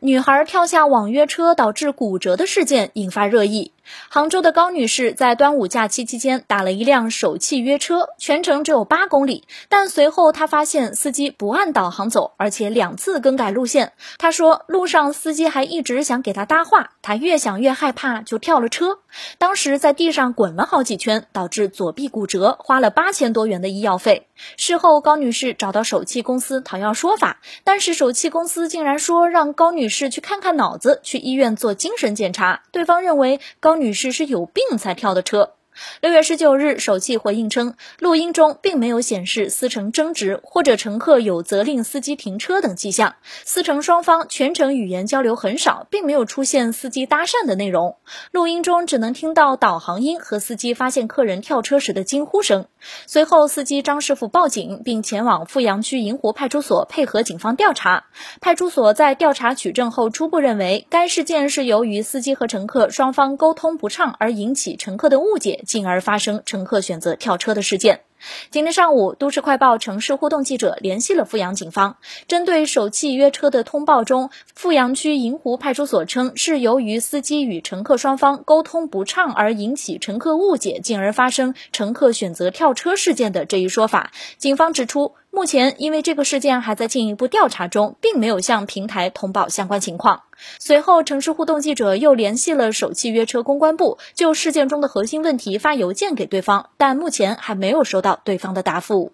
女孩跳下网约车导致骨折的事件引发热议。杭州的高女士在端午假期期间打了一辆手气约车，全程只有八公里，但随后她发现司机不按导航走，而且两次更改路线。她说，路上司机还一直想给她搭话，她越想越害怕，就跳了车。当时在地上滚了好几圈，导致左臂骨折，花了八千多元的医药费。事后，高女士找到手气公司讨要说法，但是手气公司竟然说让高女士去看看脑子，去医院做精神检查。对方认为高女士是有病才跳的车。六月十九日，首汽回应称，录音中并没有显示司乘争执或者乘客有责令司机停车等迹象，司乘双方全程语言交流很少，并没有出现司机搭讪的内容。录音中只能听到导航音和司机发现客人跳车时的惊呼声。随后，司机张师傅报警，并前往富阳区银湖派出所配合警方调查。派出所在调查取证后，初步认为该事件是由于司机和乘客双方沟通不畅而引起乘客的误解。进而发生乘客选择跳车的事件。今天上午，都市快报城市互动记者联系了富阳警方，针对首汽约车的通报中，富阳区银湖派出所称是由于司机与乘客双方沟通不畅而引起乘客误解，进而发生乘客选择跳车事件的这一说法。警方指出，目前因为这个事件还在进一步调查中，并没有向平台通报相关情况。随后，城市互动记者又联系了首汽约车公关部，就事件中的核心问题发邮件给对方，但目前还没有收到对方的答复。